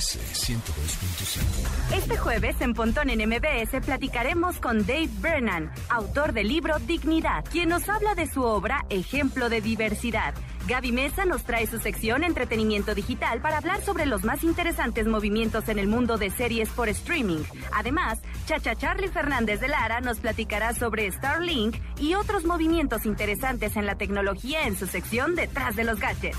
MBS 102.5. Este jueves en Pontón en MBS platicaremos con Dave Brennan, autor del libro Dignidad, quien nos habla de su obra Ejemplo de Diversidad. Gaby Mesa nos trae su sección Entretenimiento Digital para hablar sobre los más interesantes movimientos en el mundo de series por streaming. Además, Chacha Charlie Fernández de Lara nos platicará sobre Starlink y otros movimientos interesantes en la tecnología en su sección Detrás de los Gadgets.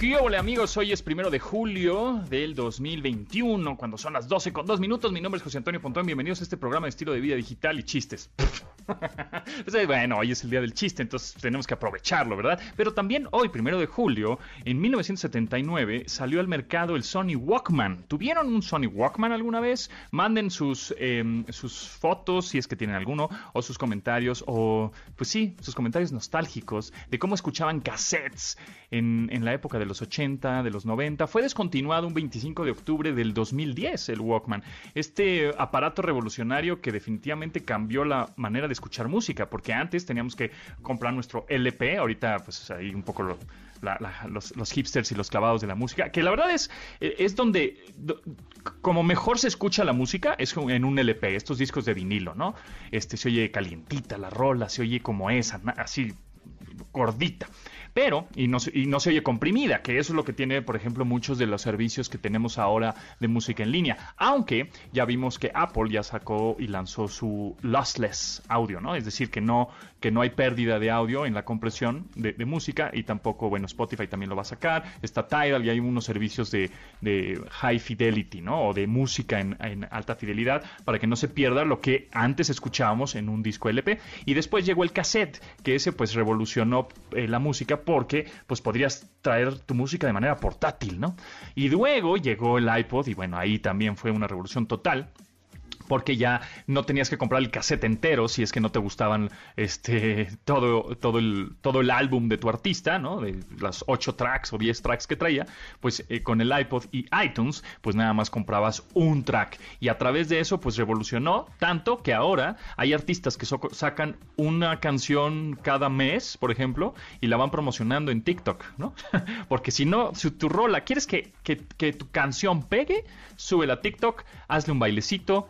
¿Qué hola amigos? Hoy es primero de julio del 2021, cuando son las 12 con 2 minutos. Mi nombre es José Antonio Pontón. Bienvenidos a este programa de estilo de vida digital y chistes. Pues, bueno, hoy es el día del chiste, entonces tenemos que aprovecharlo, ¿verdad? Pero también hoy, primero de julio, en 1979, salió al mercado el Sony Walkman. ¿Tuvieron un Sony Walkman alguna vez? Manden sus, em, sus fotos, si es que tienen alguno, o sus comentarios, o pues sí, sus comentarios nostálgicos de cómo escuchaban cassettes en, en la época de los 80, de los 90. Fue descontinuado un 25 de octubre del 2010 el Walkman. Este aparato revolucionario que definitivamente cambió la manera de escuchar música, porque antes teníamos que comprar nuestro LP, ahorita pues ahí un poco los, hipsters y los clavados de la música, que la verdad es, es donde, como mejor se escucha la música, es en un LP, estos discos de vinilo, ¿no? Este se oye calientita la rola, se oye como esa, así gordita pero, y no, y no se oye comprimida, que eso es lo que tiene, por ejemplo, muchos de los servicios que tenemos ahora de música en línea. Aunque ya vimos que Apple ya sacó y lanzó su lossless audio, ¿no? Es decir, que no, que no hay pérdida de audio en la compresión de, música y tampoco, bueno, Spotify también lo va a sacar. Está Tidal y hay unos servicios de, high fidelity, ¿no? O de música en, alta fidelidad para que no se pierda lo que antes escuchábamos en un disco LP. Y después llegó el cassette, que ese pues revolucionó eh, la música porque pues podrías traer tu música de manera portátil, ¿no? Y luego llegó el iPod y bueno, ahí también fue una revolución total porque ya no tenías que comprar el cassette entero si es que no te gustaban este todo todo el todo el álbum de tu artista, ¿no? De las 8 tracks o 10 tracks que traía, pues eh, con el iPod y iTunes, pues nada más comprabas un track y a través de eso pues revolucionó tanto que ahora hay artistas que sacan una canción cada mes, por ejemplo, y la van promocionando en TikTok, ¿no? porque si no, si tu rola quieres que, que, que tu canción pegue, súbela a TikTok, hazle un bailecito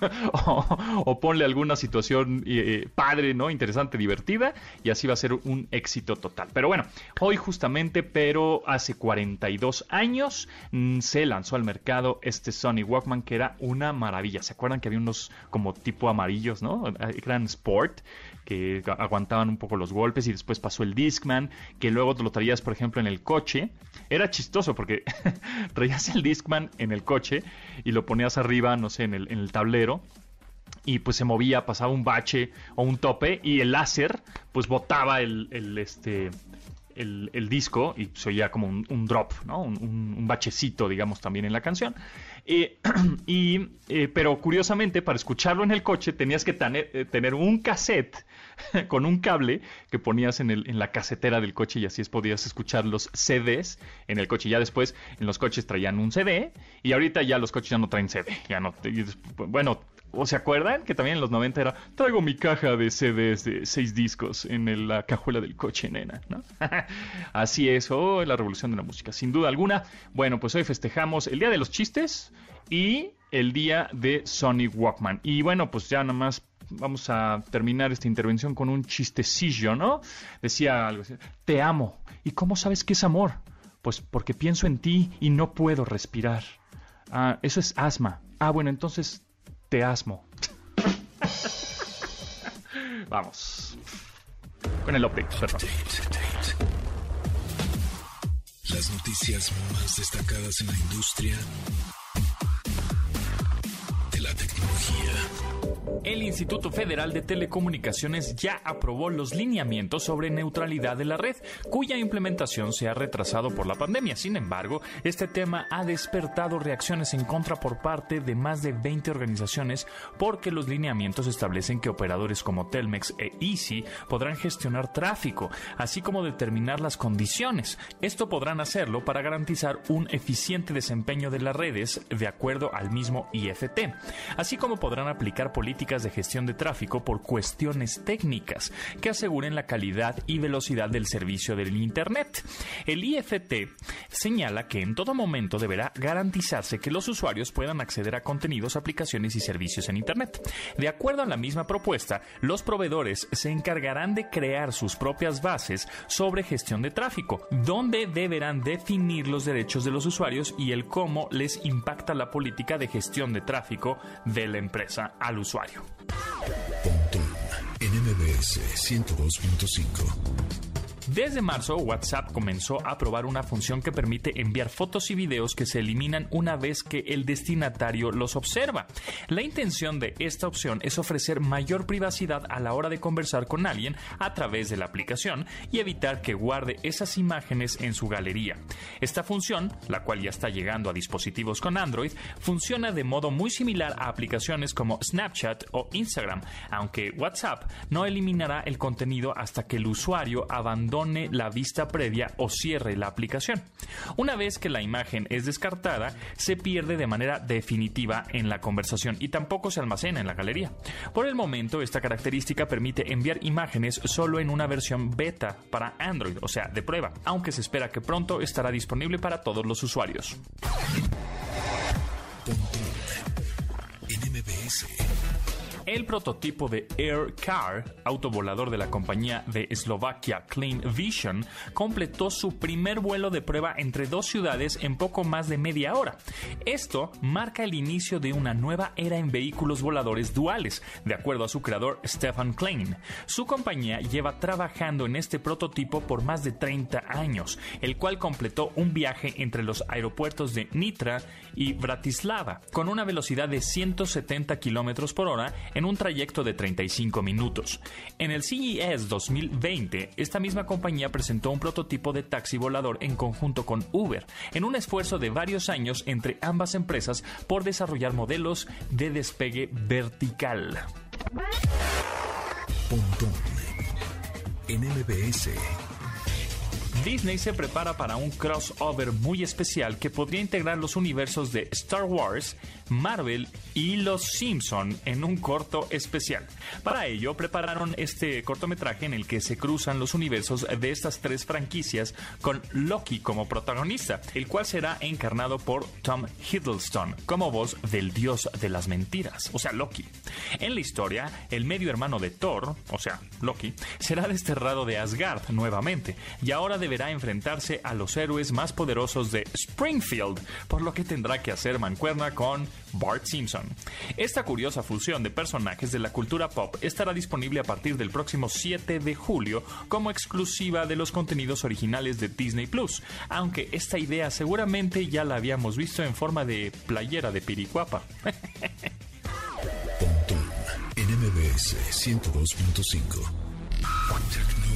o, ponle alguna situación eh, padre, ¿no? Interesante, divertida, y así va a ser un éxito total. Pero bueno, hoy justamente, pero hace 42 años, mm, se lanzó al mercado este Sony Walkman, que era una maravilla. ¿Se acuerdan que había unos como tipo amarillos, ¿no? Eran Sport, que aguantaban un poco los golpes y después pasó el Discman, que luego te lo traías, por ejemplo, en el coche. Era chistoso porque traías el Discman en el coche y lo ponías arriba, no sé, en el, en el tablero y pues se movía, pasaba un bache o un tope y el láser pues botaba el, este el, disco y se oía como un, drop, ¿no? Un, bachecito, digamos, también en la canción. Eh, y, eh, pero curiosamente, para escucharlo en el coche tenías que tener, eh, tener un cassette con un cable que ponías en, la casetera del coche y así es podías escuchar los CDs en el coche. Ya después en los coches traían un CD y ahorita ya los coches ya no traen CD. Ya no, bueno, ¿O se acuerdan que también en los 90 era, traigo mi caja de CDs de seis discos en la cajuela del coche, nena, ¿no? Así es, oh, la revolución de la música, sin duda alguna. Bueno, pues hoy festejamos el Día de los Chistes y el Día de Sony Walkman. Y bueno, pues ya nada más vamos a terminar esta intervención con un chistecillo, ¿no? Decía algo así, te amo. ¿Y cómo sabes que es amor? Pues porque pienso en ti y no puedo respirar. Ah, eso es asma. Ah, bueno, entonces te asmo. Vamos. Con el update, Las noticias más destacadas en la industria El Instituto Federal de Telecomunicaciones ya aprobó los lineamientos sobre neutralidad de la red, cuya implementación se ha retrasado por la pandemia. Sin embargo, este tema ha despertado reacciones en contra por parte de más de 20 organizaciones porque los lineamientos establecen que operadores como Telmex e Easy podrán gestionar tráfico, así como determinar las condiciones. Esto podrán hacerlo para garantizar un eficiente desempeño de las redes de acuerdo al mismo IFT, así como podrán aplicar políticas de gestión de tráfico por cuestiones técnicas que aseguren la calidad y velocidad del servicio del Internet. El IFT señala que en todo momento deberá garantizarse que los usuarios puedan acceder a contenidos, aplicaciones y servicios en Internet. De acuerdo a la misma propuesta, los proveedores se encargarán de crear sus propias bases sobre gestión de tráfico, donde deberán definir los derechos de los usuarios y el cómo les impacta la política de gestión de tráfico de la empresa al usuario. En MBS 102.5. Desde marzo, WhatsApp comenzó a probar una función que permite enviar fotos y videos que se eliminan una vez que el destinatario los observa. La intención de esta opción es ofrecer mayor privacidad a la hora de conversar con alguien a través de la aplicación y evitar que guarde esas imágenes en su galería. Esta función, la cual ya está llegando a dispositivos con Android, funciona de modo muy similar a aplicaciones como Snapchat o Instagram, aunque WhatsApp no eliminará el contenido hasta que el usuario abandone la vista previa o cierre la aplicación. Una vez que la imagen es descartada, se pierde de manera definitiva en la conversación y tampoco se almacena en la galería. Por el momento, esta característica permite enviar imágenes solo en una versión beta para Android, o sea, de prueba, aunque se espera que pronto estará disponible para todos los usuarios. El prototipo de Air Car, autovolador de la compañía de Eslovaquia Clean Vision, completó su primer vuelo de prueba entre dos ciudades en poco más de media hora. Esto marca el inicio de una nueva era en vehículos voladores duales, de acuerdo a su creador Stefan Klein. Su compañía lleva trabajando en este prototipo por más de 30 años, el cual completó un viaje entre los aeropuertos de Nitra y Bratislava, con una velocidad de 170 km por hora en un trayecto de 35 minutos. En el CES 2020, esta misma compañía presentó un prototipo de taxi volador en conjunto con Uber, en un esfuerzo de varios años entre ambas empresas por desarrollar modelos de despegue vertical. Disney se prepara para un crossover muy especial que podría integrar los universos de Star Wars, Marvel y Los Simpson en un corto especial. Para ello prepararon este cortometraje en el que se cruzan los universos de estas tres franquicias con Loki como protagonista, el cual será encarnado por Tom Hiddleston como voz del dios de las mentiras, o sea, Loki. En la historia, el medio hermano de Thor, o sea, Loki, será desterrado de Asgard nuevamente y ahora deberá deberá enfrentarse a los héroes más poderosos de Springfield, por lo que tendrá que hacer mancuerna con Bart Simpson. Esta curiosa fusión de personajes de la cultura pop estará disponible a partir del próximo 7 de julio como exclusiva de los contenidos originales de Disney Plus, aunque esta idea seguramente ya la habíamos visto en forma de playera de Piricuapa. 102.5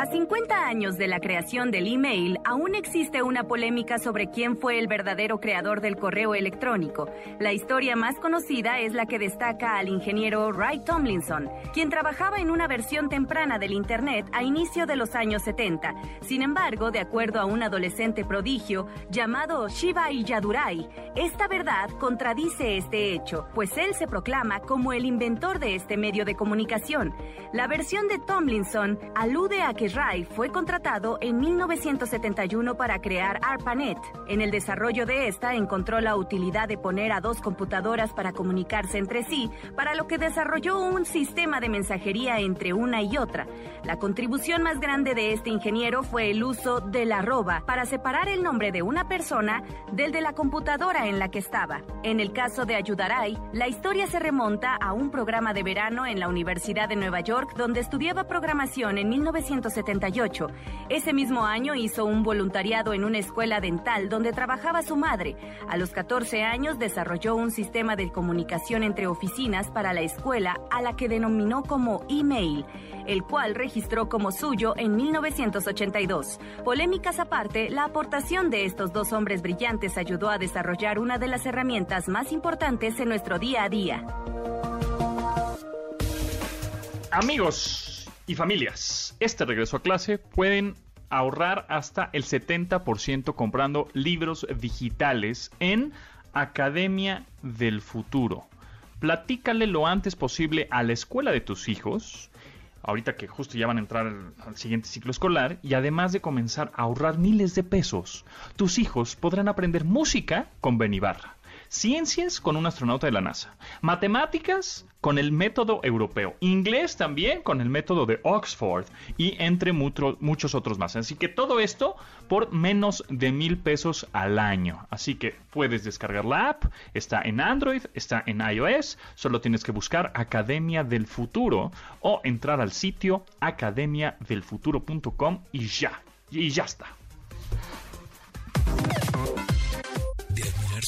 A 50 años de la creación del email, aún existe una polémica sobre quién fue el verdadero creador del correo electrónico. La historia más conocida es la que destaca al ingeniero Ray Tomlinson, quien trabajaba en una versión temprana del Internet a inicio de los años 70. Sin embargo, de acuerdo a un adolescente prodigio llamado Shiva Yadurai, esta verdad contradice este hecho, pues él se proclama como el inventor de este medio de comunicación. La versión de Tomlinson alude a que Ray fue contratado en 1971 para crear ARPANET. En el desarrollo de esta encontró la utilidad de poner a dos computadoras para comunicarse entre sí, para lo que desarrolló un sistema de mensajería entre una y otra. La contribución más grande de este ingeniero fue el uso de la arroba para separar el nombre de una persona del de la computadora en la que estaba. En el caso de Ayudaray, la historia se remonta a un programa de verano en la Universidad de Nueva York donde estudiaba programación en 1971 1978. Ese mismo año hizo un voluntariado en una escuela dental donde trabajaba su madre. A los 14 años desarrolló un sistema de comunicación entre oficinas para la escuela a la que denominó como email el cual registró como suyo en 1982. Polémicas aparte, la aportación de estos dos hombres brillantes ayudó a desarrollar una de las herramientas más importantes en nuestro día a día. Amigos y familias, este regreso a clase pueden ahorrar hasta el 70% comprando libros digitales en Academia del Futuro. Platícale lo antes posible a la escuela de tus hijos ahorita que justo ya van a entrar al siguiente ciclo escolar, y además de comenzar a ahorrar miles de pesos, tus hijos podrán aprender música con Benibarra ciencias con un astronauta de la NASA, matemáticas con el método europeo, inglés también con el método de Oxford y entre muchos otros más. Así que todo esto por menos de mil pesos al año. Así que puedes descargar la app, está en Android, está en iOS, solo tienes que buscar Academia del Futuro o entrar al sitio academiadelfuturo.com y ya, y ya está.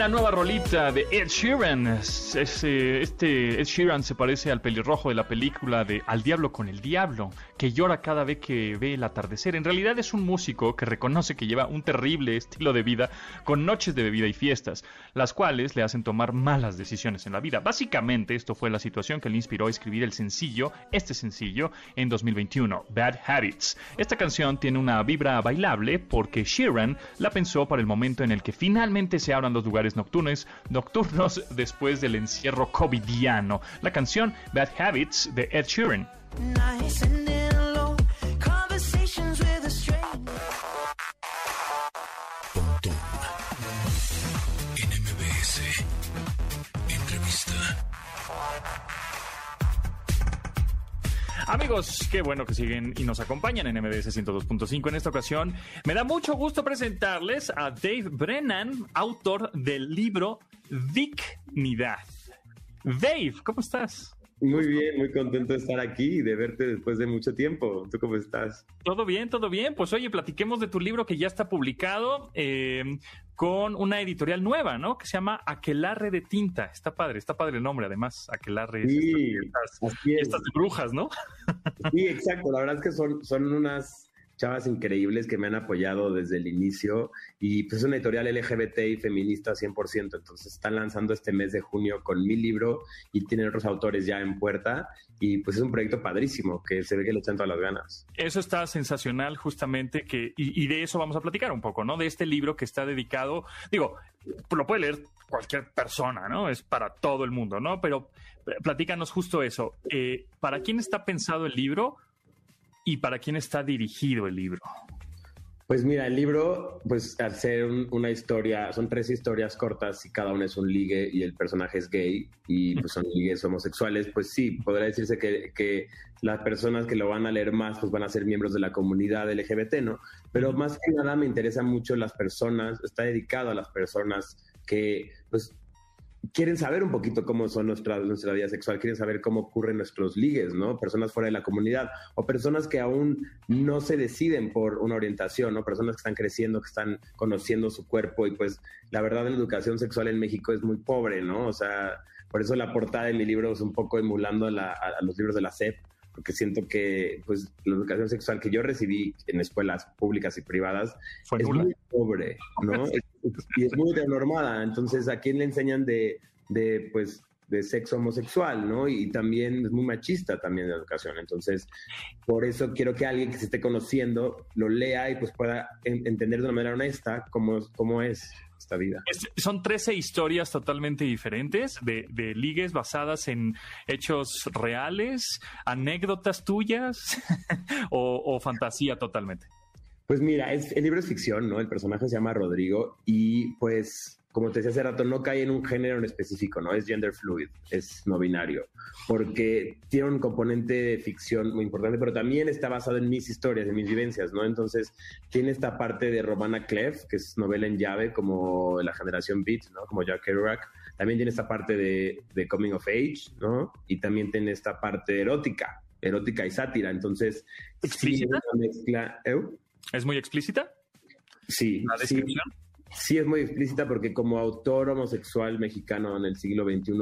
La nueva rolita de Ed Sheeran. Este, Ed Sheeran se parece al pelirrojo de la película de Al Diablo con el Diablo, que llora cada vez que ve el atardecer. En realidad es un músico que reconoce que lleva un terrible estilo de vida con noches de bebida y fiestas, las cuales le hacen tomar malas decisiones en la vida. Básicamente esto fue la situación que le inspiró a escribir el sencillo, este sencillo, en 2021, Bad Habits. Esta canción tiene una vibra bailable porque Sheeran la pensó para el momento en el que finalmente se abran los lugares nocturnos, nocturnos después del encierro covidiano. La canción Bad Habits de Ed Sheeran. Amigos, qué bueno que siguen y nos acompañan en MBS 102.5. En esta ocasión, me da mucho gusto presentarles a Dave Brennan, autor del libro Dignidad. Dave, ¿cómo estás? Muy bien, muy contento de estar aquí y de verte después de mucho tiempo. ¿Tú cómo estás? Todo bien, todo bien. Pues oye, platiquemos de tu libro que ya está publicado. Eh, con una editorial nueva, ¿no? Que se llama Aquelarre de Tinta. Está padre, está padre el nombre, además. Aquelarre. Sí, estas, estas brujas, ¿no? Sí, exacto. La verdad es que son, son unas chavas increíbles que me han apoyado desde el inicio y pues es una editorial LGBT y feminista 100%, entonces están lanzando este mes de junio con mi libro y tienen otros autores ya en puerta y pues es un proyecto padrísimo que se ve que le echan todas las ganas. Eso está sensacional justamente que y, de eso vamos a platicar un poco, ¿no? De este libro que está dedicado, digo, lo puede leer cualquier persona, ¿no? Es para todo el mundo, ¿no? Pero eh, platícanos justo eso. Eh, ¿Para quién está pensado el libro? ¿Y para quién está dirigido el libro? Pues mira, el libro, pues al ser una historia, son tres historias cortas y cada una es un ligue y el personaje es gay y pues son ligues homosexuales, pues sí, podría decirse que, que, las personas que lo van a leer más pues van a ser miembros de la comunidad LGBT, ¿no? Pero más que nada me interesan mucho las personas, está dedicado a las personas que pues quieren saber un poquito cómo son nuestra, nuestra vida sexual, quieren saber cómo ocurren nuestros ligues, ¿no? Personas fuera de la comunidad o personas que aún no se deciden por una orientación, ¿no? Personas que están creciendo, que están conociendo su cuerpo y pues la verdad la educación sexual en México es muy pobre, ¿no? O sea, por eso la portada de mi libro es un poco emulando a, los libros de la SEP, porque siento que pues la educación sexual que yo recibí en escuelas públicas y privadas es muy pobre, ¿no? y es muy normada. Entonces, ¿a quién le enseñan de, de, pues, de sexo homosexual, ¿no? Y también es muy machista también la educación. Entonces, por eso quiero que alguien que se esté conociendo lo lea y pues pueda entender de una manera honesta cómo, cómo es esta vida. son 13 historias totalmente diferentes de, de, ligues basadas en hechos reales, anécdotas tuyas o fantasía totalmente. Pues mira, es, el libro es ficción, ¿no? El personaje se llama Rodrigo y pues, como te decía hace rato, no cae en un género en específico, ¿no? Es gender fluid, es no binario, porque tiene un componente de ficción muy importante, pero también está basado en mis historias, en mis vivencias, ¿no? Entonces, tiene esta parte de Romana Clef, que es novela en llave, como la generación Beat, ¿no? Como Jack Kerouac. También tiene esta parte de, de Coming of Age, ¿no? Y también tiene esta parte erótica, erótica y sátira. Entonces, sí, mezcla. ¿eh? ¿Es muy explícita? Sí. ¿La descripción? sí es muy explícita porque como autor homosexual mexicano en el siglo XXI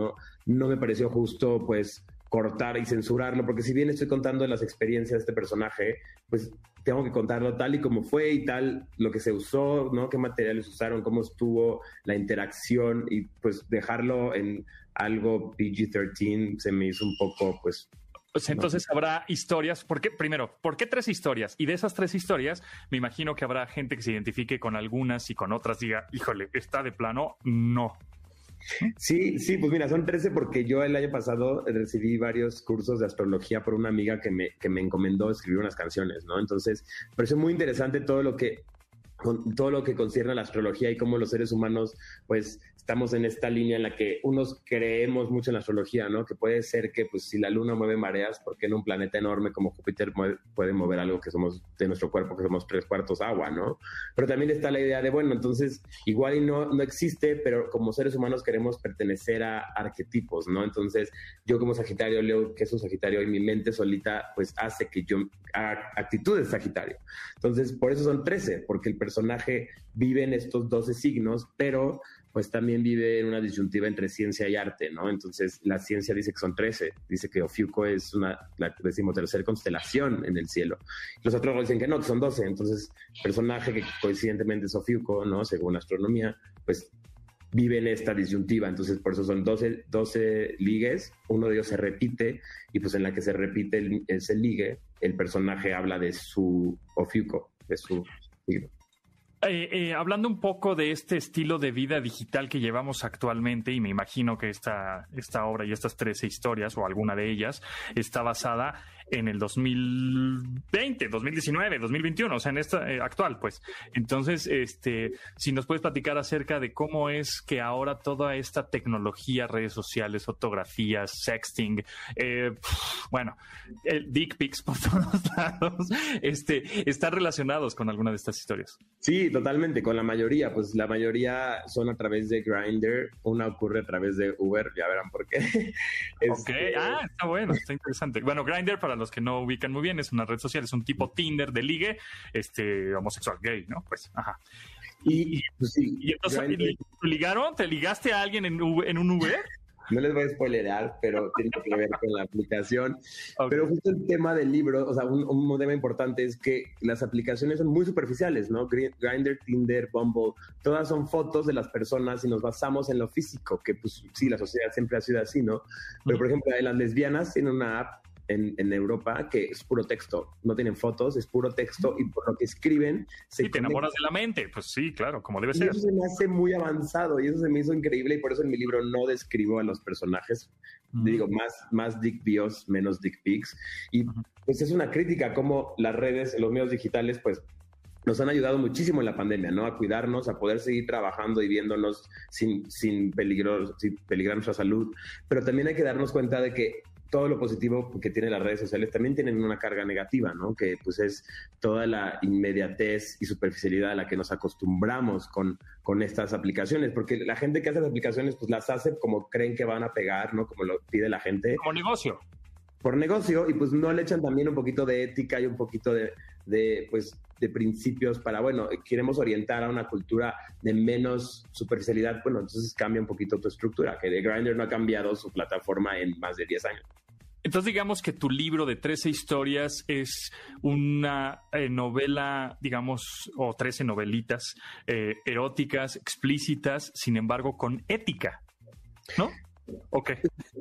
no me pareció justo pues cortar y censurarlo, porque si bien estoy contando las experiencias de este personaje, pues tengo que contarlo tal y como fue y tal, lo que se usó, ¿no? Qué materiales usaron, cómo estuvo la interacción y pues dejarlo en algo PG-13 se me hizo un poco pues Pues entonces habrá historias. ¿Por qué? Primero, ¿por qué tres historias? Y de esas tres historias, me imagino que habrá gente que se identifique con algunas y con otras diga, híjole, está de plano, no. Sí, sí, pues mira, son 13 porque yo el año pasado recibí varios cursos de astrología por una amiga que me, que me encomendó escribir unas canciones, ¿no? Entonces, me pareció muy interesante todo lo que con todo lo que concierne a la astrología y cómo los seres humanos, pues, estamos en esta línea en la que unos creemos mucho en la astrología, ¿no? Que puede ser que, pues, si la luna mueve mareas, ¿por qué en un planeta enorme como Júpiter puede mover algo que somos de nuestro cuerpo, que somos tres cuartos agua, ¿no? Pero también está la idea de, bueno, entonces, igual y no, no existe, pero como seres humanos queremos pertenecer a arquetipos, ¿no? Entonces, yo como Sagitario leo que es un Sagitario y mi mente solita, pues, hace que yo haga actitudes de Sagitario. Entonces, por eso son 13, porque el personaje vive en estos 12 signos, pero pues también vive en una disyuntiva entre ciencia y arte, ¿no? Entonces, la ciencia dice que son 13, dice que Ofiuco es una, la decimotercera constelación en el cielo. Los otros dicen que no, que son 12, entonces, personaje que coincidentemente es Ofiuco, ¿no? Según astronomía, pues vive en esta disyuntiva, entonces por eso son 12, 12 ligues, uno de ellos se repite y pues en la que se repite el, ese ligue, el personaje habla de su Ofiuco, de su signo. Eh, eh, hablando un poco de este estilo de vida digital que llevamos actualmente, y me imagino que esta, esta obra y estas 13 historias, o alguna de ellas, está basada en el 2020, 2019, 2021, o sea, en esta eh, actual, pues. Entonces, este, si nos puedes platicar acerca de cómo es que ahora toda esta tecnología, redes sociales, fotografías, sexting, eh, bueno, el dick pics por todos lados, este, están relacionados con alguna de estas historias. Sí, totalmente, con la mayoría, pues la mayoría son a través de Grindr, una ocurre a través de Uber, ya verán por qué. Ok, Este, ah, está bueno, está interesante. Bueno, Grindr, para los que no ubican muy bien, es una red social, es un tipo Tinder de ligue, este, homosexual gay, ¿no? Pues, ajá. Y, pues, sí, Y entonces, ¿te ligaron? ¿Te ligaste a alguien en, U- en un Uber? no les voy a spoilerar, pero tiene que ver con la aplicación. Ok. Pero justo el tema del libro, o sea, un, un tema importante es que las aplicaciones son muy superficiales, ¿no? Gri- Grindr, Tinder, Bumble, todas son fotos de las personas y nos basamos en lo físico, que pues sí, la sociedad siempre ha sido así, ¿no? Pero por ejemplo, las lesbianas tienen una app en, en Europa que es puro texto, no tienen fotos, es puro texto y por lo que escriben se Sí, te enamoras de la mente. Pues sí, claro, como debe y ser. eso se me hace muy avanzado y eso se me hizo increíble y por eso en mi libro no describo a los personajes. Ujú. Digo, más, más dick bios, menos dick pics. Y pues es una crítica como las redes, los medios digitales, pues nos han ayudado muchísimo en la pandemia, ¿no? A cuidarnos, a poder seguir trabajando y viéndonos sin, sin, peligro, sin peligrar nuestra salud. Pero también hay que darnos cuenta de que todo lo positivo que tienen las redes sociales también tienen una carga negativa, ¿no? Que pues es toda la inmediatez y superficialidad a la que nos acostumbramos con, con estas aplicaciones, porque la gente que hace las aplicaciones pues las hace como creen que van a pegar, ¿no? Como lo pide la gente Como negocio. por negocio y pues no le echan también un poquito de ética y un poquito de, de, pues de principios para bueno queremos orientar a una cultura de menos superficialidad bueno entonces cambia un poquito tu estructura que de Grindr no ha cambiado su plataforma en más de 10 años Entonces, digamos que tu libro de 13 historias es una eh, novela, digamos, o 13 novelitas eh, eróticas, explícitas, sin embargo, con ética. ¿No? Ok.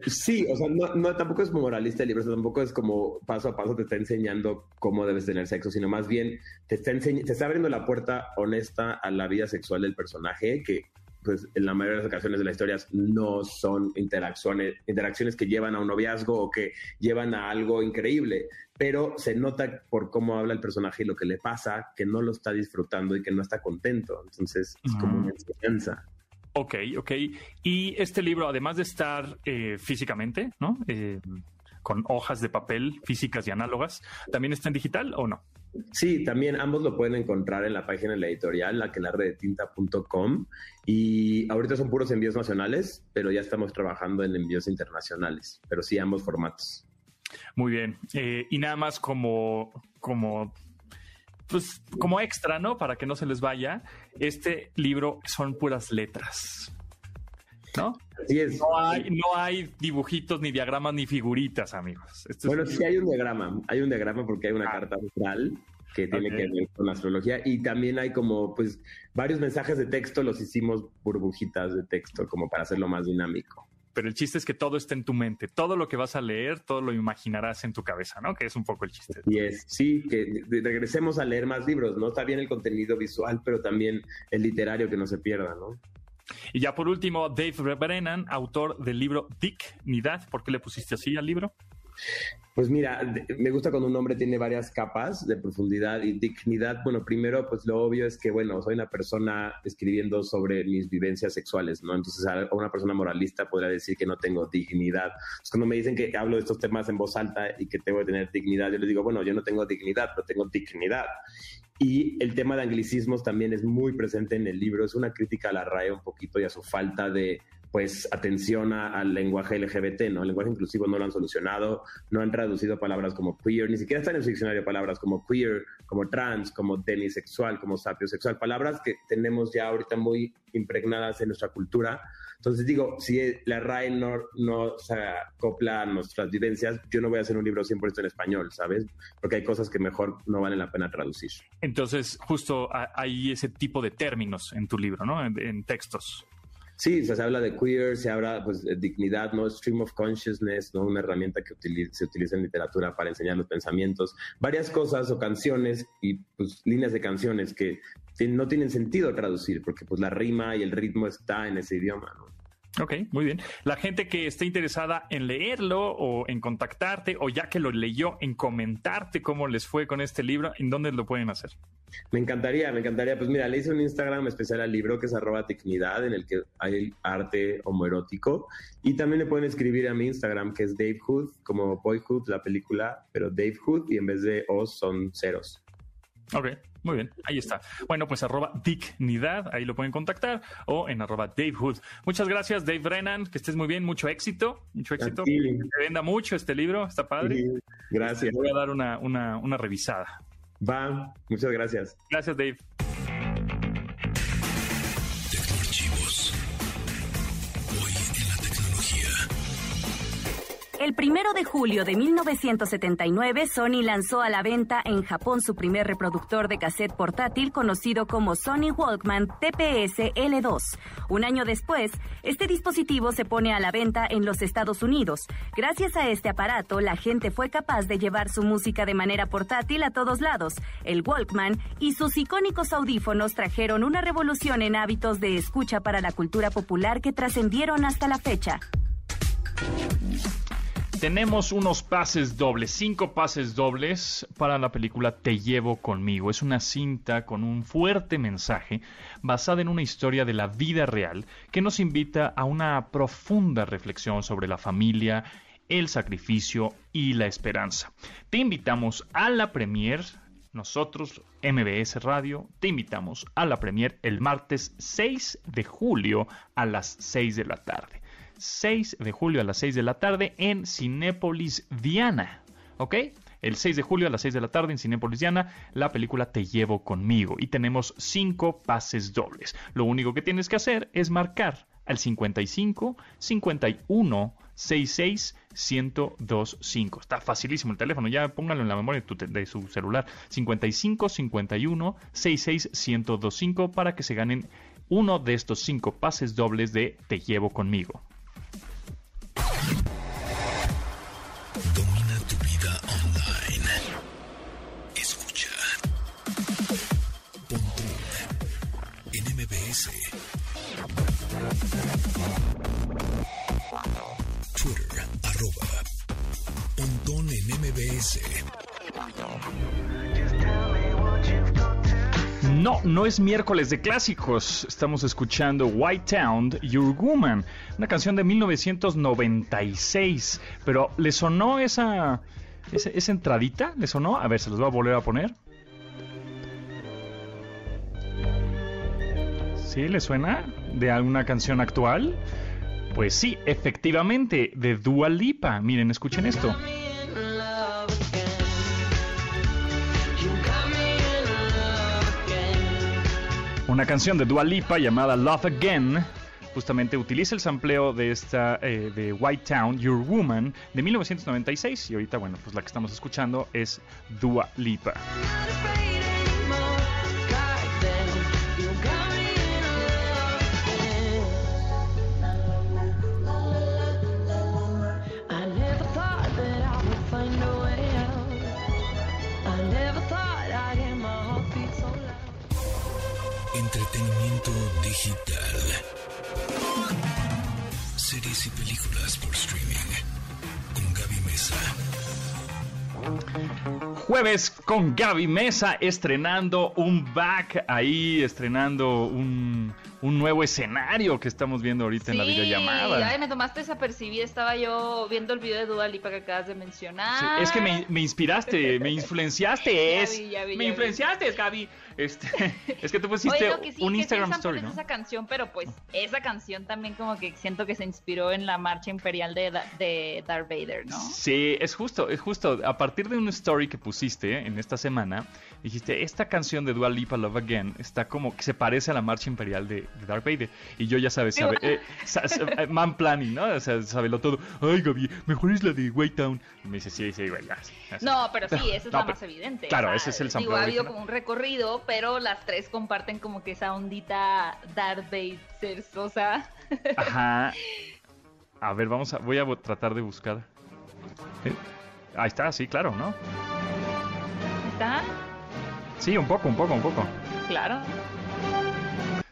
sí o sea no, no tampoco es moralista el libro tampoco es como paso a paso te está enseñando cómo debes tener sexo sino más bien te está te está abriendo la puerta honesta a la vida sexual del personaje que pues en la mayoría de las ocasiones de las historias no son interacciones, interacciones que llevan a un noviazgo o que llevan a algo increíble, pero se nota por cómo habla el personaje y lo que le pasa, que no lo está disfrutando y que no está contento. Entonces es como una enseñanza. Ok, ok. Y este libro, además de estar eh, físicamente, ¿no? Eh, con hojas de papel físicas y análogas, ¿también está en digital o no? Sí, también ambos lo pueden encontrar en la página de la editorial, la. Y ahorita son puros envíos nacionales, pero ya estamos trabajando en envíos internacionales. Pero sí, ambos formatos. Muy bien. Eh, y nada más como, como, pues, como extra, ¿no? Para que no se les vaya, este libro son puras letras. ¿No? es. No hay, no hay dibujitos, ni diagramas, ni figuritas, amigos. bueno, sí hay un diagrama. Hay un diagrama porque hay una ah. carta astral que tiene que ver con la astrología y también hay como pues varios mensajes de texto los hicimos burbujitas de texto como para hacerlo más dinámico pero el chiste es que todo está en tu mente. Todo lo que vas a leer, todo lo imaginarás en tu cabeza, ¿no? Que es un poco el chiste. Y es, sí, que regresemos a leer más libros, ¿no? Está bien el contenido visual, pero también el literario que no se pierda, ¿no? Y ya por último, Dave Brennan, autor del libro Dignidad. ¿Por qué le pusiste así al libro? Pues mira, me gusta cuando un hombre tiene varias capas de profundidad y dignidad. Bueno, primero, pues lo obvio es que, bueno, soy una persona escribiendo sobre mis vivencias sexuales, ¿no? Entonces, a una persona moralista podría decir que no tengo dignidad. Pues cuando me dicen que hablo de estos temas en voz alta y que tengo que tener dignidad, yo les digo, bueno, yo no tengo dignidad, pero tengo dignidad. Y el tema de anglicismos también es muy presente en el libro. Es una crítica a la RAE un poquito y a su falta de pues atención al lenguaje LGBT, ¿no? El lenguaje inclusivo no lo han solucionado, no han traducido palabras como queer, ni siquiera están en su diccionario palabras como queer, como trans, como demisexual, como sapiosexual, palabras que tenemos ya ahorita muy impregnadas en nuestra cultura. Entonces digo, si la RAE no, se acopla a nuestras vivencias, yo no voy a hacer un libro 100% en español, ¿sabes? Porque hay cosas que mejor no valen la pena traducir. Entonces, justo hay ese tipo de términos en tu libro, ¿no? en textos. Sí, se habla de queer, se habla pues, de dignidad, ¿no? Stream of consciousness, ¿no? Una herramienta que se utiliza en literatura para enseñar los pensamientos. Varias cosas o canciones y pues líneas de canciones que no tienen sentido traducir porque pues la rima y el ritmo está en ese idioma, ¿no? Ok, muy bien. La gente que esté interesada en leerlo o en contactarte o ya que lo leyó, en comentarte cómo les fue con este libro, ¿en dónde lo pueden hacer? Me encantaría, me encantaría. Pues mira, le hice un Instagram especial al libro que es arroba dignidad, en el que hay arte homoerótico. Y también le pueden escribir a mi Instagram, que es Dave Hood, como Boyhood, la película, pero Dave Hood, y en vez de Os son ceros. Ok, muy bien, ahí está. Bueno, pues arroba dignidad, ahí lo pueden contactar, o en arroba Dave Hood. Muchas gracias, Dave Brennan, que estés muy bien, mucho éxito, mucho éxito. Que venda mucho este libro, está padre. gracias. voy a dar una, una, una revisada. Va, muchas gracias. Gracias, Dave. El primero de julio de 1979, Sony lanzó a la venta en Japón su primer reproductor de cassette portátil conocido como Sony Walkman TPS L2. Un año después, este dispositivo se pone a la venta en los Estados Unidos. Gracias a este aparato, la gente fue capaz de llevar su música de manera portátil a todos lados. El Walkman y sus icónicos audífonos trajeron una revolución en hábitos de escucha para la cultura popular que trascendieron hasta la fecha tenemos unos pases dobles, cinco pases dobles para la película Te llevo conmigo. Es una cinta con un fuerte mensaje basada en una historia de la vida real que nos invita a una profunda reflexión sobre la familia, el sacrificio y la esperanza. Te invitamos a la premier. Nosotros, MBS Radio, te invitamos a la premier el martes 6 de julio a las 6 de la tarde. 6 de julio a las 6 de la tarde en Cinépolis Diana. ¿Ok? El 6 de julio a las 6 de la tarde en Cinépolis Diana, la película Te llevo conmigo. Y tenemos 5 pases dobles. Lo único que tienes que hacer es marcar al 55 51 66 1025. Está facilísimo el teléfono, ya póngalo en la memoria de, tu, de, su celular. 55 51 66 1025 para que se ganen uno de estos 5 pases dobles de Te llevo conmigo. No, es miércoles de clásicos. Estamos escuchando White Town, Your Woman, una canción de 1996. Pero ¿le sonó esa, esa, esa entradita? ¿Le sonó? A ver, se los voy a volver a poner. ¿Sí? ¿Le suena? ¿De alguna canción actual? Pues sí, efectivamente, de Dua Lipa. Miren, escuchen esto. Una canción de Dua Lipa llamada Love Again justamente utiliza el sampleo de esta eh, de White Town, Your Woman, de 1996 y ahorita bueno pues la que estamos escuchando es Dua Lipa. Entretenimiento digital. Series y películas por streaming. Con Gaby Mesa. Jueves con Gaby Mesa estrenando un back ahí, estrenando un, un nuevo escenario que estamos viendo ahorita en la videollamada. Ay, me tomaste desapercibida. Estaba yo viendo el video de Dua Lipa que acabas de mencionar. Sí, es que me, me inspiraste, me influenciaste, Ya es. vi, ya vi, me ya vi. influenciaste, Gaby. Este, es que tú pusiste Oye, que sí, un que sí Instagram story, ¿no? esa canción, pero pues esa canción también como que siento que se inspiró en la marcha imperial de, de Darth Vader, ¿no? Sí, es justo, es justo. A partir de un story que pusiste en esta semana, dijiste, esta canción de Dua Lipa Love Again está como que se parece a la marcha imperial de, de Darth Vader. Y yo ya sabes, sabe, eh, sa- sa- eh, man planning, ¿no? O sea, sabelo todo. Ay, Gaby, mejor es la de White Town. Y me dice, sí, sí, güey, ya. ya sé". No, pero sí, esa es No, la pero- más evidente. claro, ese es el Digo, sampleo ha habido como un recorrido, pero las tres comparten como que esa ondita Darth Vader sosa. Ajá. A ver, vamos a, voy a tratar de buscar. Eh, Ahí está, sí, claro, ¿no? ¿Está? Sí, un poco, un poco, un poco. Claro.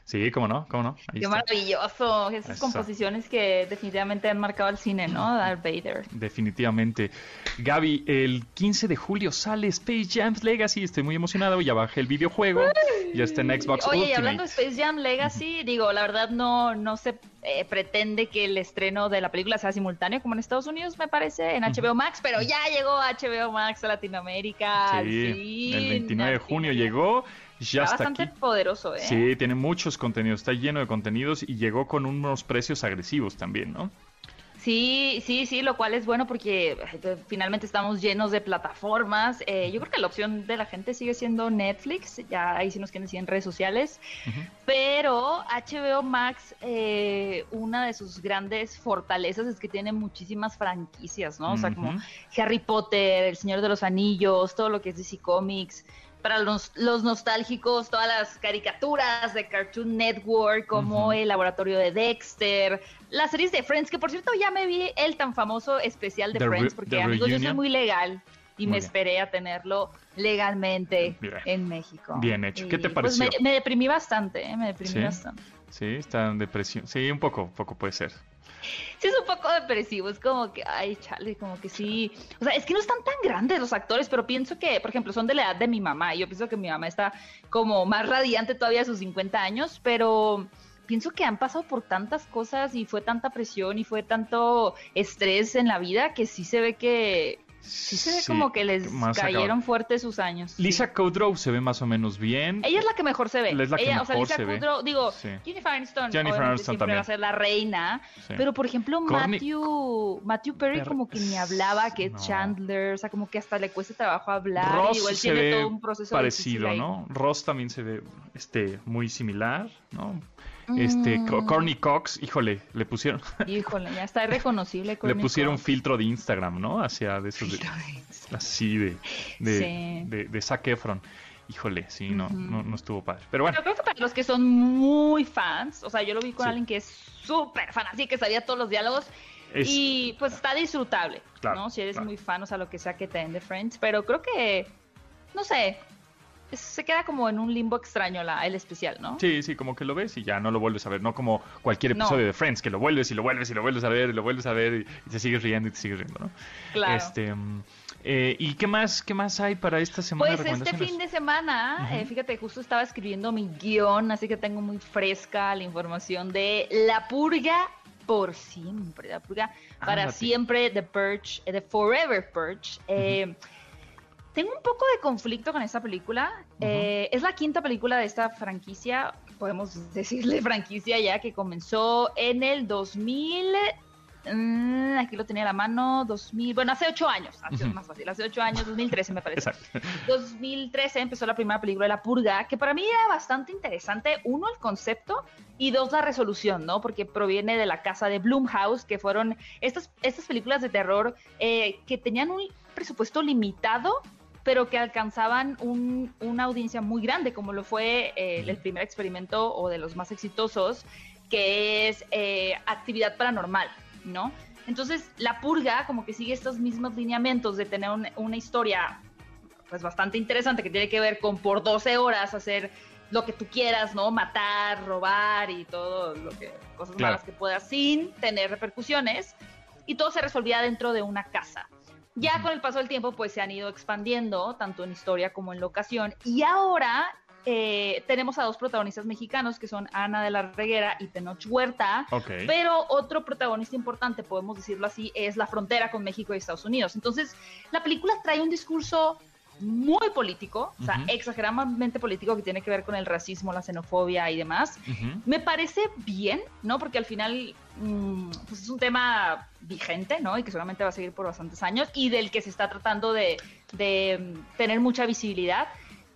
Sí, cómo no, cómo no. Ahí Qué está. maravilloso. Esas Eso. composiciones que definitivamente han marcado el cine, ¿no? Darth Vader. Definitivamente. Gaby, el 15 de julio sale Space Jam Legacy. Estoy muy emocionado. Ya bajé el videojuego. Ya está en Xbox Oye, y Ultimate. hablando de Space Jam Legacy, digo, la verdad no, no se eh, pretende que el estreno de la película sea simultáneo como en Estados Unidos, me parece, en HBO Max, pero ya llegó HBO Max a Latinoamérica. Sí, el 29 de junio llegó. Ya Está está bastante aquí. poderoso, ¿eh? Sí, tiene muchos contenidos. Está lleno de contenidos y llegó con unos precios agresivos también, ¿no? Sí, sí, sí, lo cual es bueno porque finalmente estamos llenos de plataformas. Eh, yo creo que la opción de la gente sigue siendo Netflix, ya ahí sí nos quieren decir en redes sociales. Pero HBO Max, eh, una de sus grandes fortalezas es que tiene muchísimas franquicias, ¿no? O sea, como. Harry Potter, El Señor de los Anillos, todo lo que es DC Comics. Para los, los nostálgicos, todas las caricaturas de Cartoon Network, como el laboratorio de Dexter, las series de Friends, que por cierto ya me vi el tan famoso especial de The Friends, porque amigos, yo soy muy legal y Muy me bien. esperé a tenerlo legalmente Bien. en México. Bien hecho. ¿Qué te pues, pareció? me, me deprimí bastante, ¿eh? me deprimí ¿Sí? bastante. Sí, está en depresión. Sí, un poco, un poco puede ser. Sí, es un poco depresivo, es como que, ay, chale, como que sí. O sea, es que no están tan grandes los actores, pero pienso que, por ejemplo, son de la edad de mi mamá. y Yo pienso que mi mamá está como más radiante todavía a sus 50 años, pero pienso que han pasado por tantas cosas y fue tanta presión y fue tanto estrés en la vida que sí se ve que, sí se ve como que les cayeron acabado. fuertes sus años. sí. Lisa Kudrow se ve más o menos bien. Ella es la que mejor se ve. Es la que Ella, o sea, mejor Lisa se ve. Digo, Sí. Jennifer Aniston, Jennifer Aniston siempre también. va a ser la reina, Sí. pero por ejemplo Matthew, Matthew Perry Per- como que ni hablaba, que No. Chandler, o sea, como que hasta le cuesta trabajo hablar, Ross igual se tiene ve todo un proceso parecido, ahí. ¿no? Ross también se ve este muy similar, ¿no? Este Mm. Co- Courtney Cox, híjole, le pusieron Híjole, ya está reconocible. le pusieron Cox. filtro de Instagram, ¿no? Hacia de esos de- así de de, Sí. de, de Zac Efron. Híjole, sí, no, no, no estuvo padre. Pero bueno, creo que para los que son muy fans, o sea, yo lo vi con Sí. alguien que es súper fan, así que sabía todos los diálogos. Es- Y pues está disfrutable, Claro, ¿no? Si eres claro. muy fan, o sea, lo que sea que te den de Friends. Pero creo que, no sé, se queda como en un limbo extraño la, el especial, ¿no? Sí, sí, como que lo ves y ya no lo vuelves a ver, no como cualquier No. episodio de Friends, que lo vuelves y lo vuelves y lo vuelves a ver y lo vuelves a ver y, y te sigues riendo y te sigues riendo, ¿no? Claro. Este, mm, eh, ¿Y qué más, qué más hay para esta semana Pues este fin de semana, eh, fíjate, justo estaba escribiendo mi guion, así que tengo muy fresca la información de La Purga por siempre, La Purga para siempre, The Purge, eh, The Forever Purge. Eh, Tengo un poco de conflicto con esta película. Eh, es la quinta película de esta franquicia, podemos decirle franquicia ya, que comenzó en el 2000. mm, aquí lo tenía a la mano, 2000, bueno, hace ocho años, hace más fácil, hace ocho años, 2013 me parece. Exacto. 2013 empezó la primera película de La Purga, que para mí era bastante interesante. Uno, el concepto, y dos, la resolución, ¿no? Porque proviene de la casa de Blumhouse, que fueron estas, estas películas de terror eh, que tenían un presupuesto limitado, pero que alcanzaban un- una audiencia muy grande, como lo fue eh, el primer experimento o de los más exitosos, que es eh, actividad paranormal, ¿no? Entonces, La Purga como que sigue estos mismos lineamientos de tener un- una historia pues bastante interesante que tiene que ver con por 12 horas hacer lo que tú quieras, ¿no? Matar, robar y todo lo que cosas Claro. malas que puedas sin tener repercusiones y todo se resolvía dentro de una casa. Ya con el paso del tiempo pues se han ido expandiendo tanto en historia como en locación y ahora eh, tenemos a dos protagonistas mexicanos que son Ana de la Reguera y Tenoch Huerta, Ok. pero otro protagonista importante, podemos decirlo así, es la frontera con México y Estados Unidos. Entonces, la película trae un discurso muy político, o sea, exageradamente político que tiene que ver con el racismo, la xenofobia y demás. Me parece bien, ¿no? Porque al final mm, pues es un tema vigente, ¿no? Y que seguramente va a seguir por bastantes años y del que se está tratando de, de, mm, tener mucha visibilidad.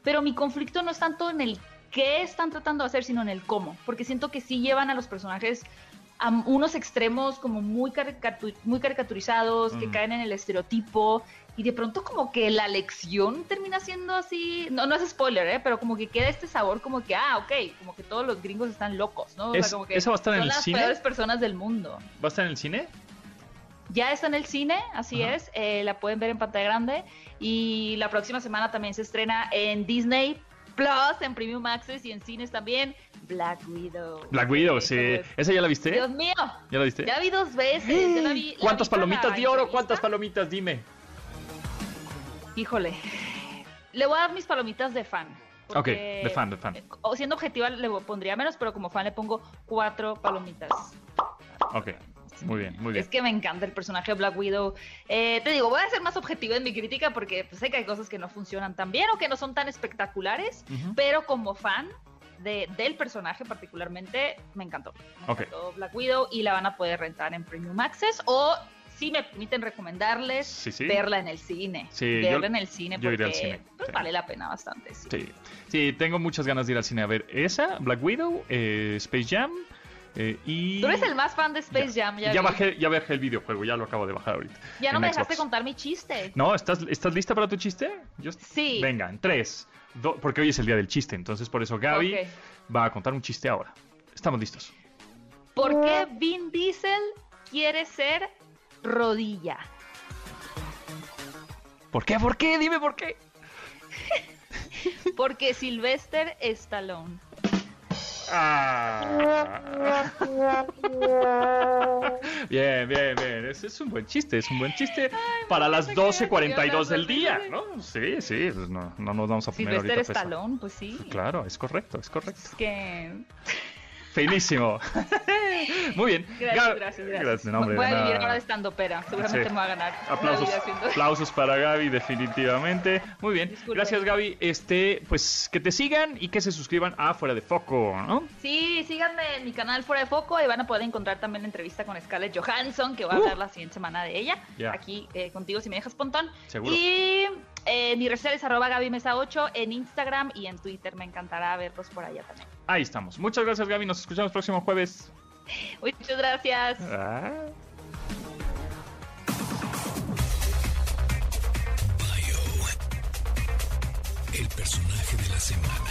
Pero mi conflicto no es tanto en el qué están tratando de hacer, sino en el cómo. Porque siento que sí llevan a los personajes a unos extremos como muy, caricatu- muy caricaturizados, que caen en el estereotipo. Y de pronto como que la lección termina siendo así, no, no es spoiler, ¿eh? pero como que queda este sabor como que, ah, ok, como que todos los gringos están locos, ¿no? O sea, Es- como que ¿esa va a estar en son el las cine? peores personas del mundo. ¿Va a estar en el cine? Ya está en el cine, así Ajá. es, eh, la pueden ver en pantalla grande y la próxima semana también se estrena en Disney Plus, en Premium Access y en cines también, Black Widow. Black Widow, Eso sí. es. ¿Esa ya la viste? Dios mío, ¿Ya la viste? ya la vi dos veces. ya la vi- la ¿Cuántas vi palomitas de oro? ¿Cuántas palomitas? Dime. Híjole, le voy a dar mis palomitas de fan. Ok, de fan, de fan. O siendo objetiva le pondría menos, pero como fan le pongo cuatro palomitas. Ok, muy bien, muy bien. Es que me encanta el personaje de Black Widow. Eh, te digo, voy a ser más objetiva en mi crítica porque pues, sé que hay cosas que no funcionan tan bien o que no son tan espectaculares, pero como fan de, del personaje particularmente, me encantó. Me Ok. encantó Black Widow y la van a poder rentar en Premium Access o si me permiten recomendarles Sí, sí. verla en el cine. Sí, verla yo- en el cine yo porque iré al cine, pues, sí. vale la pena bastante. sí. Sí, sí, tengo muchas ganas de ir al cine a ver esa, Black Widow, eh, Space Jam eh, y... Tú eres el más fan de Space Jam, ya, ya bajé, ya bajé el videojuego, ya lo acabo de bajar ahorita. Ya no me dejaste contar mi chiste. No, ¿estás, ¿estás lista para tu chiste? Yo- Sí. Venga, en tres, do- porque hoy es el día del chiste, entonces por eso Gaby va a contar un chiste ahora. Estamos listos. ¿Por qué Vin Diesel quiere ser rodilla? ¿Por qué? ¿Por qué? Dime por qué. Porque Sylvester Stallone. Ah. Bien, bien, bien. Ese es un buen chiste, es un buen chiste para las parece que 12.42 del día, ¿no? Sí, sí, pues no, no nos vamos a poner ahorita Sylvester pesado. Stallone, pues sí. Claro, es correcto, es correcto. Es que... Finísimo. Muy bien. Gracias, Gab- gracias, gracias. no, hombre, Voy a vivir ahora de estando pera. Seguramente Sí. me va a ganar. Aplausos, aplausos para Gaby, definitivamente. Muy bien, Disculpe. gracias Gaby. Este, pues que te sigan y que se suscriban a Fuera de Foco, ¿no? Sí, síganme en mi canal Fuera de Foco y van a poder encontrar también la entrevista con Scarlett Johansson, que voy a Uh. hablar la siguiente semana de ella. Aquí eh, contigo si me dejas pontón. Seguro. Y eh, mi social es arroba Gaby Mesa 8 en Instagram y en Twitter. Me encantará verlos por allá también. Ahí estamos. Muchas gracias Gaby, nos escuchamos el próximo jueves. Muchas gracias. Ah. Bio. El personaje de la semana.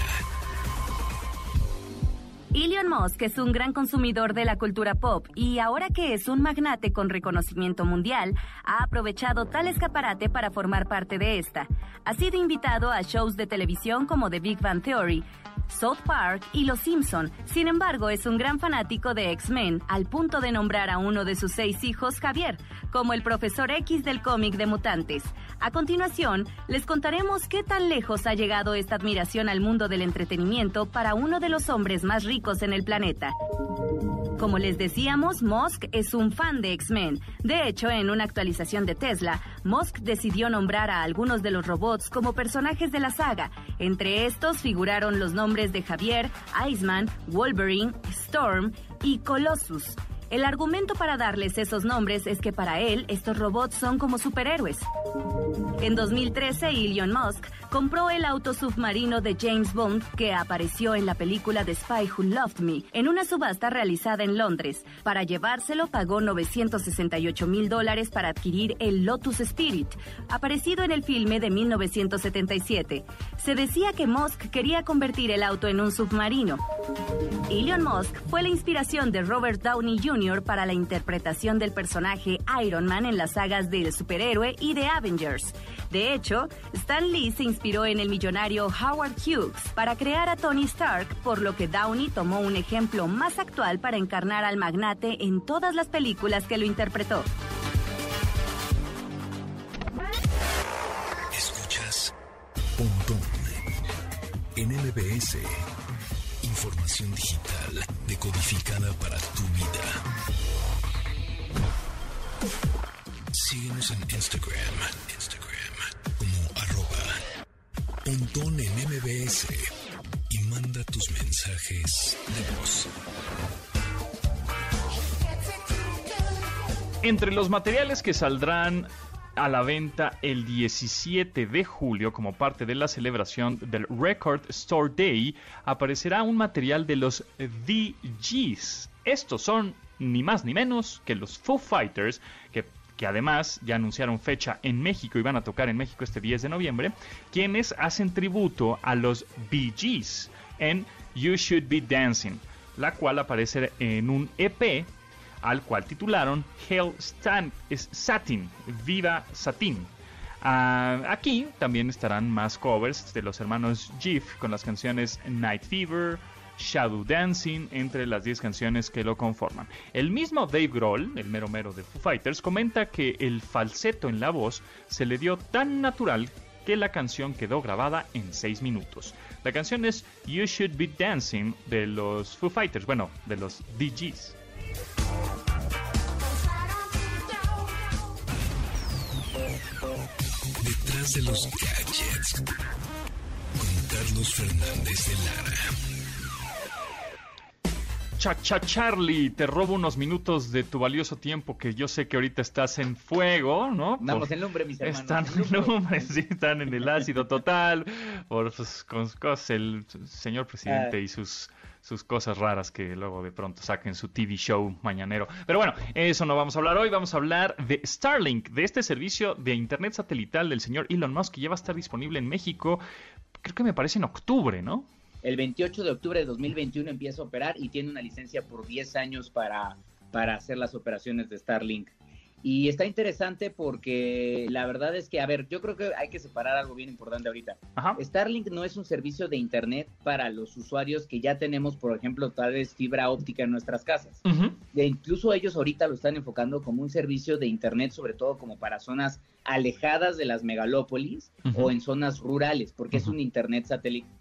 Elon Musk es un gran consumidor de la cultura pop y ahora que es un magnate con reconocimiento mundial, ha aprovechado tal escaparate para formar parte de esta. Ha sido invitado a shows de televisión como The Big Bang Theory, South Park y Los Simpson. Sin embargo, es un gran fanático de X-Men, al punto de nombrar a uno de sus seis hijos Javier, como el profesor X del cómic de mutantes. A continuación, les contaremos qué tan lejos ha llegado esta admiración al mundo del entretenimiento para uno de los hombres más ricos en el planeta. Como les decíamos, Musk es un fan de X-Men. De hecho, en una actualización de Tesla, Musk decidió nombrar a algunos de los robots como personajes de la saga. Entre estos figuraron los nombres de Javier, Iceman, Wolverine, Storm y Colossus. El argumento para darles esos nombres es que para él estos robots son como superhéroes. En 2013, Elon Musk compró el auto submarino de James Bond que apareció en la película The Spy Who Loved Me en una subasta realizada en Londres. Para llevárselo pagó 968 mil dólares para adquirir el Lotus Spirit, aparecido en el filme de 1977. Se decía que Musk quería convertir el auto en un submarino. Elon Musk fue la inspiración de Robert Downey Jr. para la interpretación del personaje Iron Man en las sagas del superhéroe y de Avengers. De hecho, Stan Lee se inspiró en el millonario Howard Hughes para crear a Tony Stark, por lo que Downey tomó un ejemplo más actual para encarnar al magnate en todas las películas que lo interpretó. Escuchas Pontón en MBS. Información digital decodificada para tu vida. Síguenos en Instagram. Instagram como arroba en MBS. Y manda tus mensajes de voz. Entre los materiales que saldrán a la venta el 17 de julio como parte de la celebración del Record Store Day aparecerá un material de los DGs. Estos son ni más ni menos que los Foo Fighters que además ya anunciaron fecha en México y van a tocar en México este 10 de noviembre, quienes hacen tributo a los Bee Gees en You Should Be Dancing, la cual aparece en un EP al cual titularon Hell Stan Satin, Viva Satin. Ah, aquí también estarán más covers de los hermanos Jiff con las canciones Night Fever, Shadow Dancing, entre las 10 canciones que lo conforman. El mismo Dave Grohl, el mero mero de Foo Fighters, comenta que el falseto en la voz se le dio tan natural que la canción quedó grabada en 6 minutos. La canción es You Should Be Dancing de los Foo Fighters, bueno, de los DGs. Detrás de los gadgets. Con Carlos Fernández de Lara. Cha Cha Charlie, te robo unos minutos de tu valioso tiempo que yo sé que ahorita estás en fuego, ¿no? Andamos Por- en lumbre, mis hermanos. Están en lumbre. sí, están en el ácido total por sus cosas, el señor presidente Ah. y sus sus cosas raras que luego de pronto saquen su TV show mañanero. Pero bueno, eso no vamos a hablar hoy, vamos a hablar de Starlink, de este servicio de internet satelital del señor Elon Musk que ya va a estar disponible en México, creo que me parece en octubre, ¿no? El 28 de octubre de 2021 empieza a operar y tiene una licencia por 10 años para, para hacer las operaciones de Starlink. Y está interesante porque la verdad es que, a ver, yo creo que hay que separar algo bien importante ahorita. Ajá. Starlink no es un servicio de Internet para los usuarios que ya tenemos, por ejemplo, tal vez fibra óptica en nuestras casas. E incluso ellos ahorita lo están enfocando como un servicio de Internet, sobre todo como para zonas alejadas de las megalópolis o en zonas rurales, porque es un Internet satelital.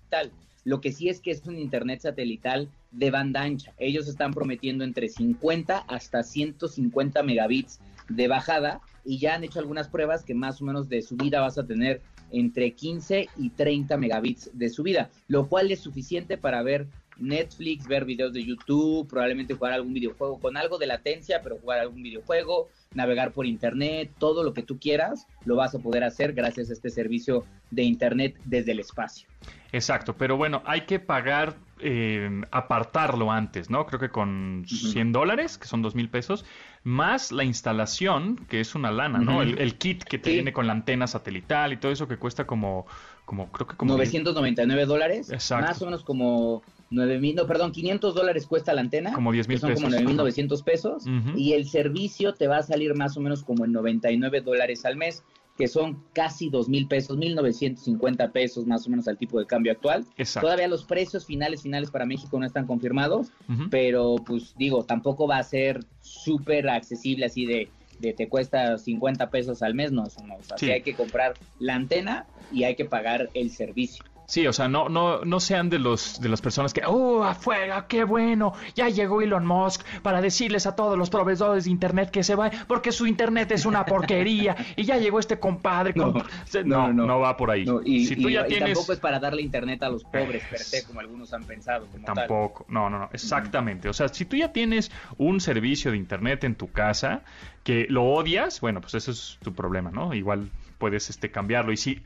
Lo que sí es que es un Internet satelital de banda ancha. Ellos están prometiendo entre 50 hasta 150 megabits de bajada y ya han hecho algunas pruebas que más o menos de subida vas a tener entre 15 y 30 megabits de subida, lo cual es suficiente para ver Netflix, ver videos de YouTube, probablemente jugar algún videojuego con algo de latencia, pero jugar algún videojuego, navegar por internet, todo lo que tú quieras, lo vas a poder hacer gracias a este servicio de internet desde el espacio. Exacto, pero bueno, hay que pagar, eh, apartarlo antes, ¿no? Creo que con 100 dólares, que son 2 mil pesos, más la instalación, que es una lana, ¿no? El, el kit que te Sí. viene con la antena satelital y todo eso que cuesta como, como creo que como... 999 dólares, Exacto. más o menos como 9 mil, no, perdón, 500 dólares cuesta la antena. Como 10 mil que son como pesos. 9.900 pesos. Ujú. Y el servicio te va a salir más o menos como en 99 dólares al mes, que son casi 2 mil pesos, 1.950 pesos más o menos al tipo de cambio actual. Exacto. Todavía los precios finales, finales para México no están confirmados, pero pues digo, tampoco va a ser súper accesible así de, de te cuesta 50 pesos al mes, no, eso no. O sea, Sí. sí hay que comprar la antena y hay que pagar el servicio. Sí, o sea, no, no, no sean de los de las personas que, oh, afuera, qué bueno, ya llegó Elon Musk para decirles a todos los proveedores de internet que se vayan, porque su internet es una porquería, y ya llegó este compadre. No, compa-". Se- no, no, no, va por ahí. No, y, si tú y- ya y tienes. tampoco es para darle internet a los pobres, per se, como algunos han pensado. Como tal. Tampoco, no, no, no, exactamente. O sea, si tú ya tienes un servicio de internet en tu casa que lo odias, bueno, pues ese es tu problema, ¿no? Igual puedes este cambiarlo y si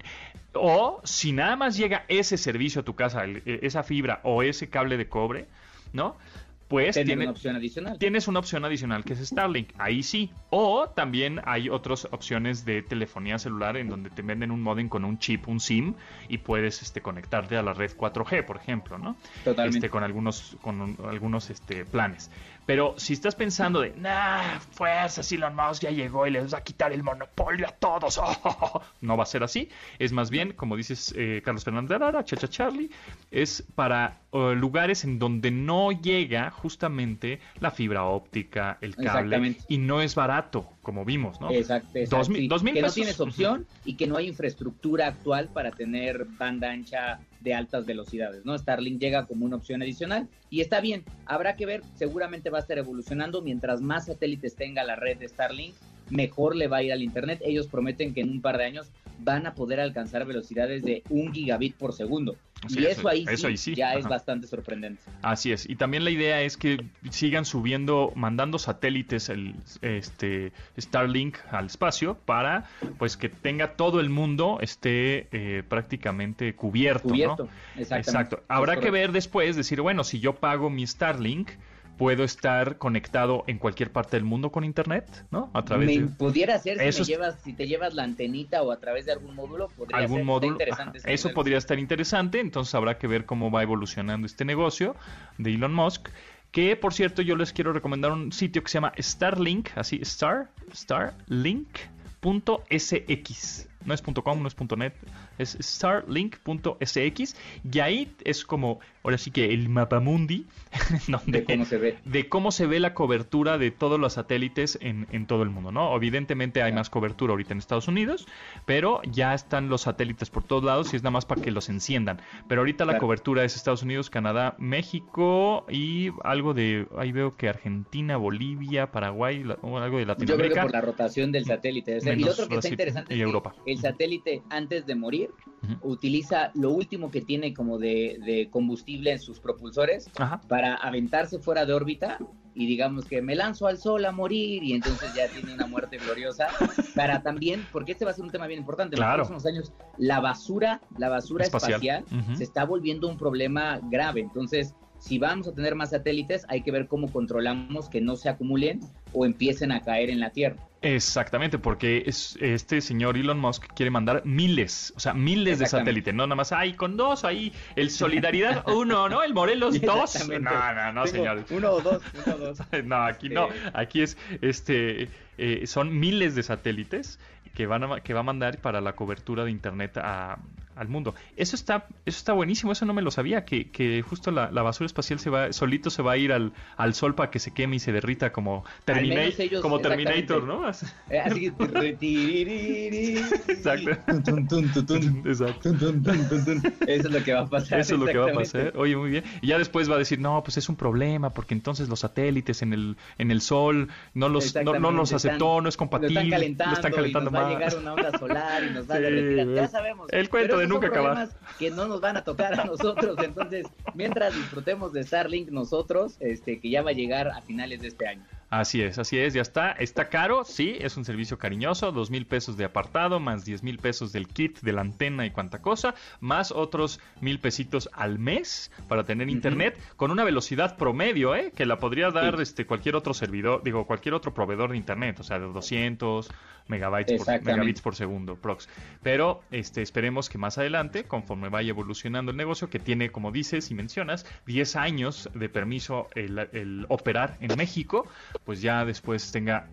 o si nada más llega ese servicio a tu casa, el- e- esa fibra o ese cable de cobre, ¿no? Pues tiene- una opción adicional. tienes una opción adicional que es Starlink, ahí sí. O también hay otras opciones de telefonía celular en donde te venden un modem con un chip, un SIM, y puedes este, conectarte a la red 4G, por ejemplo, ¿no? Totalmente. Este, con algunos, con un- algunos este, planes. Pero si estás pensando de, nah, fuerza, Elon Musk ya llegó y les va a quitar el monopolio a todos, no va a ser así. Es más bien, como dices eh, Carlos Fernández de Arara, Chacha Charlie, es para eh, lugares en donde no llega justamente la fibra óptica, el cable, y no es barato, como vimos, ¿no? Exacto, exacto, Dos mil- dos mil que pesos. no tienes opción y que no hay infraestructura actual para tener banda ancha de altas velocidades, ¿no? Starlink llega como una opción adicional y está bien, habrá que ver, seguramente va a estar evolucionando, mientras más satélites tenga la red de Starlink, mejor le va a ir al Internet. Ellos prometen que en un par de años van a poder alcanzar velocidades de un gigabit por segundo. Sí, y eso- ahí, eso sí, ahí sí, ya es bastante sorprendente. Así es. Y también la idea es que sigan subiendo, mandando satélites, el, este Starlink al espacio para, pues, que tenga todo el mundo esté eh, prácticamente cubierto, Cubierto, ¿no? Exacto. Habrá que ver después, decir, bueno, si yo pago mi Starlink, puedo estar conectado en cualquier parte del mundo con internet, ¿no? A través Me de pudiera ser si, Eso me llevas, si te llevas la antenita o a través de algún módulo, podría algún ser. Módulo. interesante Ajá, Eso podría estar interesante, entonces habrá que ver cómo va evolucionando este negocio de Elon Musk. Que por cierto, yo les quiero recomendar un sitio que se llama Starlink, así, Star, Starlink.sx. No es .com, no es .net, es starlink.sx. Y ahí es como, ahora sí que el mapamundi, donde de cómo se ve. de cómo se ve la cobertura de todos los satélites en, en todo el mundo, ¿no? Evidentemente hay más cobertura ahorita en Estados Unidos, pero ya están los satélites por todos lados y es nada más para que los enciendan. Pero ahorita la cobertura es Estados Unidos, Canadá, México y algo de, ahí veo que Argentina, Bolivia, Paraguay, la- o algo de Yo creo que Latinoamérica. por la rotación del satélite. Y lo otro que está interesante es que Europa. el satélite, antes de morir, Utiliza lo último que tiene como de, de combustible en sus propulsores Ajá. para aventarse fuera de órbita y digamos que me lanzo al sol a morir y entonces ya tiene una muerte gloriosa para también, porque este va a ser un tema bien importante, Claro. en los próximos años la basura, la basura Espacial. se está volviendo un problema grave, entonces si vamos a tener más satélites hay que ver cómo controlamos que no se acumulen o empiecen a caer en la Tierra. Exactamente, porque es, este señor Elon Musk quiere mandar miles, o sea, miles de satélites, no nada más, ay, con dos, ahí, el Solidaridad uno, ¿no? El Morelos dos. No, no, no, Tengo señor. Uno o dos, uno o dos. No, aquí no, Sí. aquí es, este, eh, son miles de satélites que van a, que va a mandar para la cobertura de internet a- al mundo. Eso está, eso está buenísimo, eso no me lo sabía, que, que justo la, la basura espacial se va, solito se va a ir al, al sol para que se queme y se derrita como, Termina- ellos, como. Terminator, ¿no? Así-. Exacto. Eso es lo que va a pasar. Eso es lo que va a pasar. Oye, muy bien. Y ya después va a decir, no, pues es un problema, porque entonces los satélites en el, en el sol no los, no, no los aceptó, están- no es compatible. Lo están calentando, lo están calentando y nos va a más. llegar una onda solar y nos va a Sí, derretir. Ya el- sabemos. el cuento de nunca son acabar. problemas Que no nos van a tocar a nosotros. Entonces, mientras disfrutemos de Starlink nosotros, este, que ya va a llegar a finales de este año. Así es, así es, ya está. Está caro, sí, es un servicio cariñoso, dos mil pesos de apartado, más diez mil pesos del kit de la antena y cuanta cosa, más otros mil pesitos al mes para tener internet con una velocidad promedio, ¿eh? Que la podría dar Sí. este cualquier otro servidor, digo, cualquier otro proveedor de internet, o sea, de 200 megabytes por, megabits por segundo, prox. Pero este, esperemos que más adelante, conforme vaya evolucionando el negocio, que tiene, como dices y mencionas, 10 años de permiso el, el operar en México, pues ya después tenga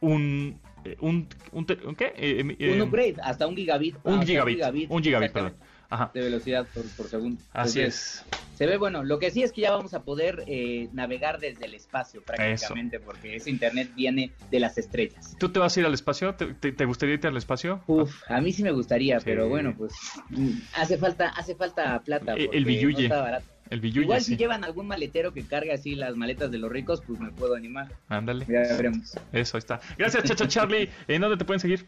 un... eh, un, un, ¿un qué? Eh, em- Un em, upgrade, hasta un gigabit. un gigabit, un gigabit, perdón. Ajá, De velocidad por, por segundo. así Entonces, es. Se ve bueno. Lo que sí es que ya vamos a poder eh, navegar desde el espacio prácticamente, porque ese internet viene de las estrellas. ¿Tú te vas a ir al espacio? ¿Te, te- te gustaría irte al espacio? Uf, a mí sí me gustaría, Sí. pero bueno, pues mm, hace falta, hace falta plata. El- porque no billulle. está barato. El billulle, Igual sí. si llevan algún maletero que cargue así las maletas de los ricos, pues me puedo animar. Ándale. Ya veremos. Eso, ahí está. Gracias, Chacha Charlie. ¿En dónde te pueden seguir?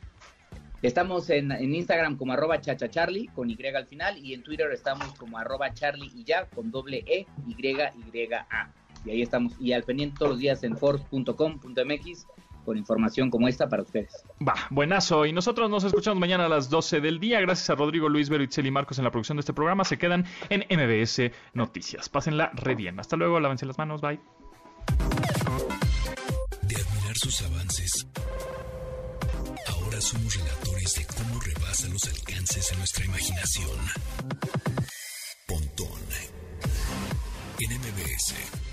Estamos en, en Instagram como arroba chachacharlie con Y al final y en Twitter estamos como arroba charlie y ya con doble E, Y, Y, A. Y ahí estamos. Y al pendiente todos los días en force.com.mx con información como esta para ustedes. Va, buenazo. Y nosotros nos escuchamos mañana a las 12 del día. Gracias a Rodrigo, Luis, Vero, Itzel y Marcos en la producción de este programa. Se quedan en MBS Noticias. Pásenla re bien. Hasta luego, lávense las manos. Bye. De admirar sus avances, ahora somos relatores de cómo rebasa los alcances de nuestra imaginación. Pontón en MBS.